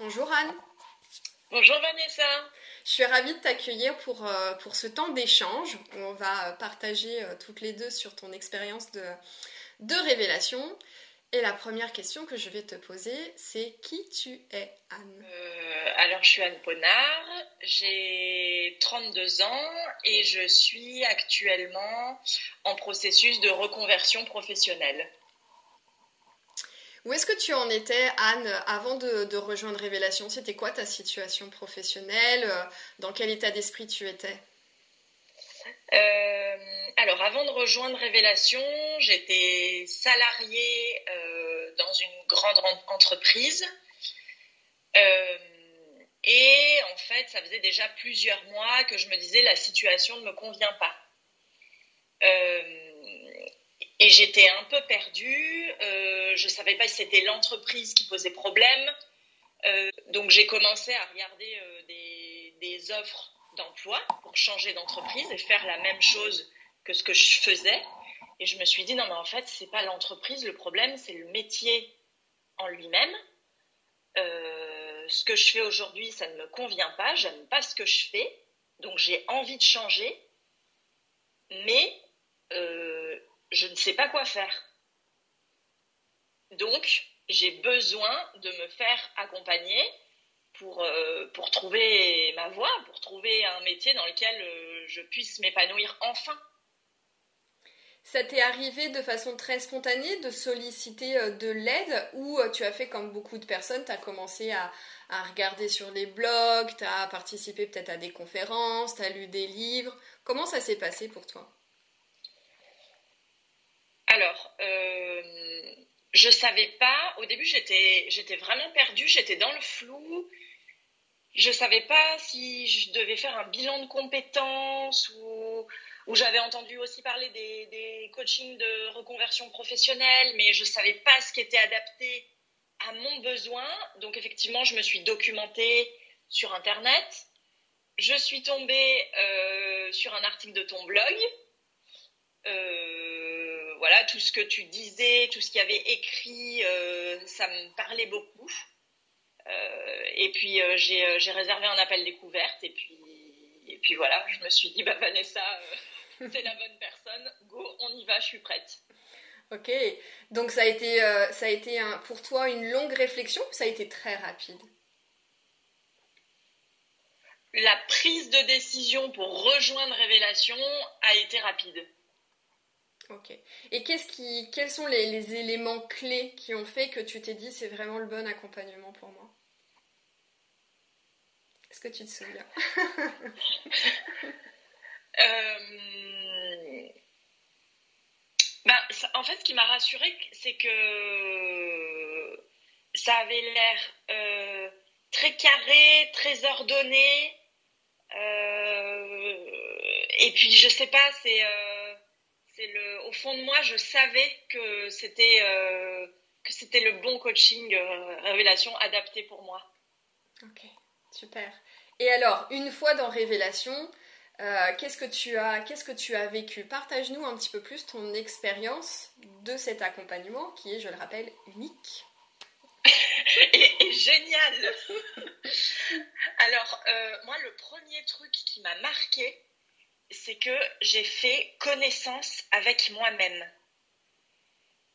Bonjour Anne. Bonjour Vanessa. Je suis ravie de t'accueillir pour, euh, pour ce temps d'échange où on va partager euh, toutes les deux sur ton expérience de, de révélation. Et la première question que je vais te poser, c'est qui tu es, Anne? Euh, Alors, je suis Anne Ponard, j'ai 32 ans et je suis actuellement en processus de reconversion professionnelle. Où est-ce que tu en étais, Anne, avant de, rejoindre Révélation? C'était quoi ta situation professionnelle? Dans quel état d'esprit tu étais? Euh, alors, avant de rejoindre Révélation, j'étais salariée euh, dans une grande entreprise. Euh, et en fait, ça faisait déjà plusieurs mois que je me disais la situation ne me convient pas. Et j'étais un peu perdue. je ne savais pas si c'était l'entreprise qui posait problème. donc j'ai commencé à regarder des offres d'emploi pour changer d'entreprise et faire la même chose que ce que je faisais. Et je me suis dit, non, mais en fait, c'est pas l'entreprise, le problème, c'est le métier en lui-même. Euh, ce que je fais aujourd'hui, ça ne me convient pas, j'aime pas ce que je fais, donc j'ai envie de changer, mais euh, je ne sais pas quoi faire. Donc, j'ai besoin de me faire accompagner pour, euh, trouver ma voie, pour trouver un métier dans lequel euh, je puisse m'épanouir enfin. Ça t'est arrivé de façon très spontanée de solliciter euh, de l'aide ou tu as fait comme beaucoup de personnes, tu as commencé à, à, regarder sur les blogs, tu as participé peut-être à des conférences, tu as lu des livres. Comment ça s'est passé pour toi? Alors, euh, je savais pas. Au début, j'étais, vraiment perdue, j'étais dans le flou. Je savais pas si je devais faire un bilan de compétences ou, j'avais entendu aussi parler des, coachings de reconversion professionnelle, mais je savais pas ce qui était adapté à mon besoin. Donc effectivement, je me suis documentée sur Internet. Je suis tombée euh, sur un article de ton blog. Euh, voilà, tout ce que tu disais, tout ce qu'il y avait écrit, euh, ça me parlait beaucoup. Euh, et puis euh, j'ai réservé un appel découverte et puis, et puis voilà, je me suis dit, bah Vanessa, c'est la bonne personne, go, on y va, je suis prête. Ok, donc ça a été, ça a été un, pour toi une longue réflexion ou ça a été très rapide? La prise de décision pour rejoindre Révélation a été rapide. Ok. Et qu'est-ce qui, quels sont les, éléments clés qui ont fait que tu t'es dit c'est vraiment le bon accompagnement pour moi? Est-ce que tu te souviens? Euh, ben, En fait, ce qui m'a rassurée, c'est que ça avait l'air euh, très carré, très ordonné. Euh, et puis, je sais pas, c'est c'est le, au fond de moi, je savais que c'était euh, que c'était le bon coaching euh, révélation adapté pour moi. Ok, super. Et alors, une fois dans révélation, euh, qu'est-ce que tu as qu'est-ce que tu as vécu? Partage-nous un petit peu plus ton expérience de cet accompagnement qui est, je le rappelle, unique. et, génial. alors, moi, le premier truc qui m'a marqué, c'est que j'ai fait connaissance avec moi-même.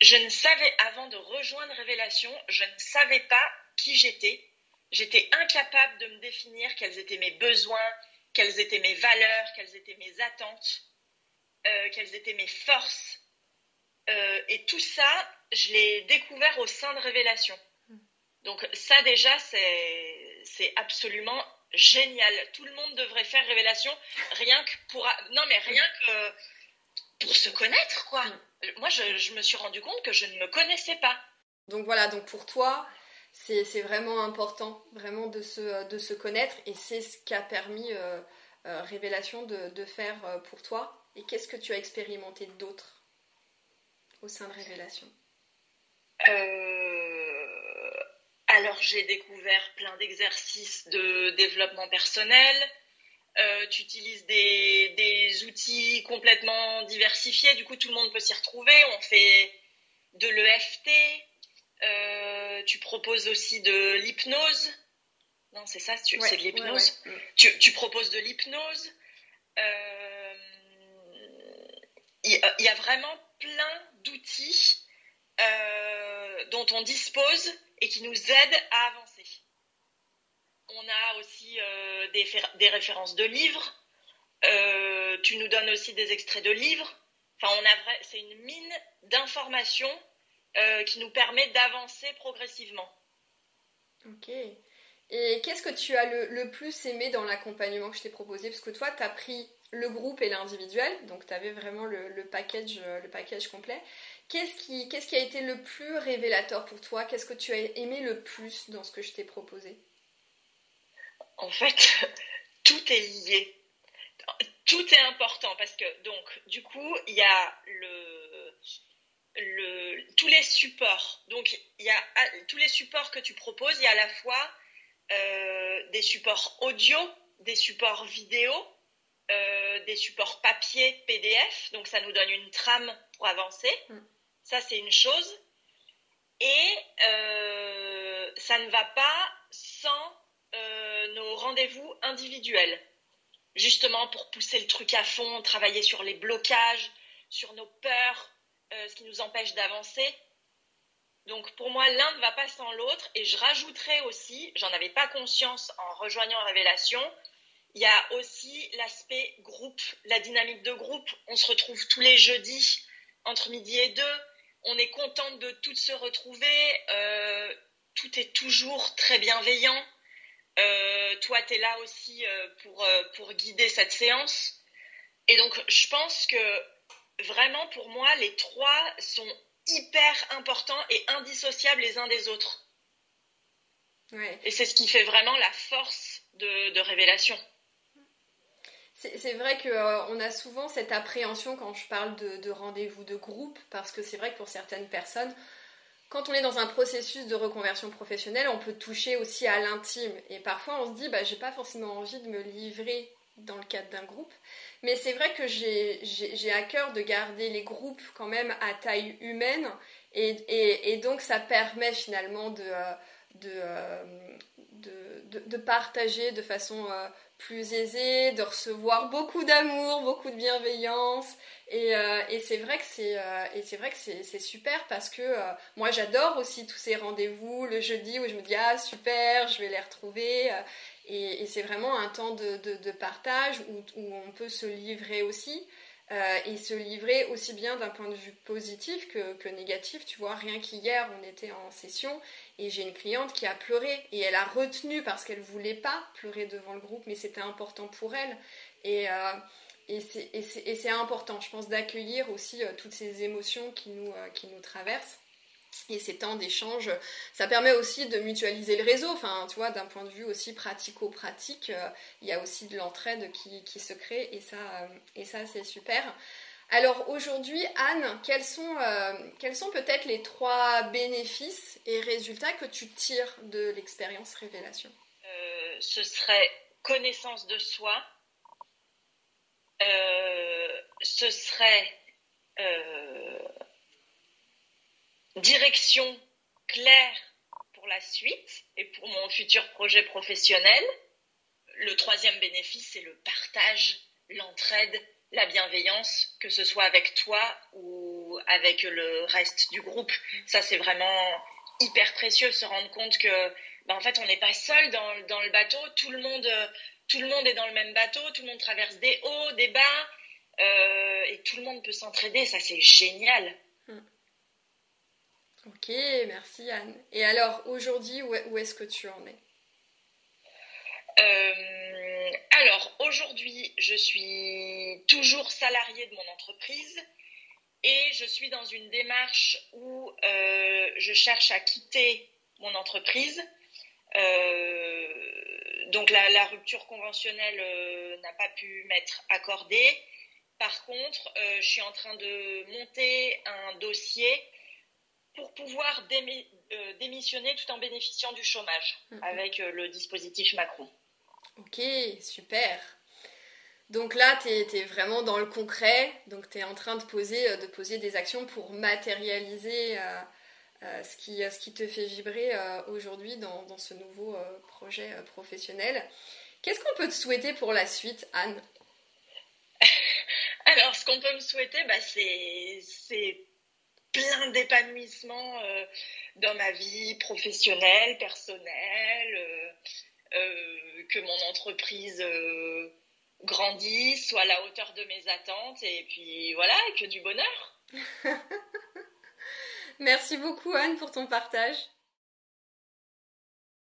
Je ne savais, avant de rejoindre Révélation, je ne savais pas qui j'étais. J'étais incapable de me définir quels étaient mes besoins, quelles étaient mes valeurs, quelles étaient mes attentes, euh, quelles étaient mes forces. Euh, et tout ça, je l'ai découvert au sein de Révélation. Donc ça déjà, c'est absolument génial. Tout le monde devrait faire révélation, rien que pour. Non, mais rien que pour se connaître, quoi. Moi, je, me suis rendu compte que je ne me connaissais pas. Donc voilà, donc pour toi, c'est vraiment important, vraiment de se, de se connaître, et c'est ce qui a permis euh, euh, Révélation de, de, faire euh, pour toi. Et qu'est-ce que tu as expérimenté d'autre au sein de Révélation? Alors j'ai découvert plein d'exercices de développement personnel. Euh, tu utilises des, outils complètement diversifiés, du coup tout le monde peut s'y retrouver. On fait de l'EFT, euh, tu proposes aussi de l'hypnose, Non, c'est ça, c'est de l'hypnose. Tu, proposes de l'hypnose. Il y, a vraiment plein d'outils dont on dispose et qui nous aident à avancer. On a aussi des, des, références de livres. tu nous donnes aussi des extraits de livres. Enfin, c'est une mine d'informations euh, qui nous permet d'avancer progressivement. Ok. Et qu'est-ce que tu as le, plus aimé dans l'accompagnement que je t'ai proposé? Parce que toi, tu as pris le groupe et l'individuel, donc tu avais vraiment le, package, le package complet. Qu'est-ce qui, qu'est-ce qui a été le plus révélateur pour toi? Qu'est-ce que tu as aimé le plus dans ce que je t'ai proposé? En fait, tout est lié. Tout est important parce que, donc, du coup, il y a le, tous les supports. Donc, il y a ah, tous les supports que tu proposes, il y a à la fois euh, des supports audio, des supports vidéo, euh, des supports papier, PDF. Donc, ça nous donne une trame pour avancer. Mm. Ça, c'est une chose. Et euh, ça ne va pas sans nos rendez-vous individuels. Justement, pour pousser le truc à fond, travailler sur les blocages, sur nos peurs, euh, ce qui nous empêche d'avancer. Donc pour moi, l'un ne va pas sans l'autre. Et je rajouterais aussi, j'en avais pas conscience en rejoignant Révélation, il y a aussi l'aspect groupe, la dynamique de groupe. On se retrouve tous les jeudis entre midi et deux. On est contente de toutes se retrouver. Euh, tout est toujours très bienveillant. Euh, toi, tu es là aussi pour, pour guider cette séance. Et donc, je pense que vraiment, pour moi, les trois sont hyper importants et indissociables les uns des autres. Et c'est ce qui fait vraiment la force de, révélation. C'est vrai qu'on euh, a souvent cette appréhension quand je parle de, rendez-vous de groupe, parce que c'est vrai que pour certaines personnes, quand on est dans un processus de reconversion professionnelle, on peut toucher aussi à l'intime. Et parfois, on se dit, bah, j'ai pas forcément envie de me livrer dans le cadre d'un groupe. Mais c'est vrai que j'ai à cœur de garder les groupes quand même à taille humaine. Et, donc ça permet finalement de, euh, de, de, partager de façon euh, plus aisée, de recevoir beaucoup d'amour, beaucoup de bienveillance. Et, euh, et c'est vrai que c'est et c'est vrai que c'est super parce que moi j'adore aussi tous ces rendez-vous le jeudi où je me dis ah super je vais les retrouver et, c'est vraiment un temps de, partage où, on peut se livrer aussi. Euh, et se livrer aussi bien d'un point de vue positif que, négatif. Tu vois, rien qu'hier, on était en session et j'ai une cliente qui a pleuré et elle a retenu parce qu'elle voulait pas pleurer devant le groupe, mais c'était important pour elle. Et, euh, c'est important, je pense, d'accueillir aussi euh, toutes ces émotions qui nous traversent. Et ces temps d'échange, ça permet aussi de mutualiser le réseau. Enfin, d'un point de vue aussi pratico-pratique, euh, il y a aussi de l'entraide qui, se crée et ça, euh, et ça c'est super. Alors aujourd'hui, Anne, quels sont, euh, quels sont peut-être les trois bénéfices et résultats que tu tires de l'expérience révélation? Ce serait connaissance de soi. ce serait direction claire pour la suite et pour mon futur projet professionnel. Le troisième bénéfice, c'est le partage, l'entraide, la bienveillance, que ce soit avec toi ou avec le reste du groupe. Ça, c'est vraiment hyper précieux se rendre compte que, ben, en fait, on n'est pas seul dans, le bateau. Tout le monde, tout le monde est dans le même bateau. Tout le monde traverse des hauts, des bas, euh, et tout le monde peut s'entraider. Ça, c'est génial. Ok, merci Anne. Et alors aujourd'hui, où est-ce que tu en es euh, Alors aujourd'hui, je suis toujours salariée de mon entreprise et je suis dans une démarche où euh, je cherche à quitter mon entreprise. Euh, donc la, la, rupture conventionnelle n'a pas pu m'être accordée. Par contre, je suis en train de monter un dossier pour pouvoir euh, démissionner tout en bénéficiant du chômage avec euh, le dispositif Macron. Ok, super. Donc là, tu es, vraiment dans le concret, donc tu es en train de poser, euh, de poser des actions pour matérialiser ce, qui, ce qui te fait vibrer aujourd'hui dans, dans, ce nouveau projet professionnel. Qu'est-ce qu'on peut te souhaiter pour la suite, Anne? Alors, ce qu'on peut me souhaiter, bah, c'est plein d'épanouissement euh, dans ma vie professionnelle, personnelle, euh, euh, que mon entreprise grandisse, soit à la hauteur de mes attentes, et puis voilà, que du bonheur. Merci beaucoup Anne pour ton partage.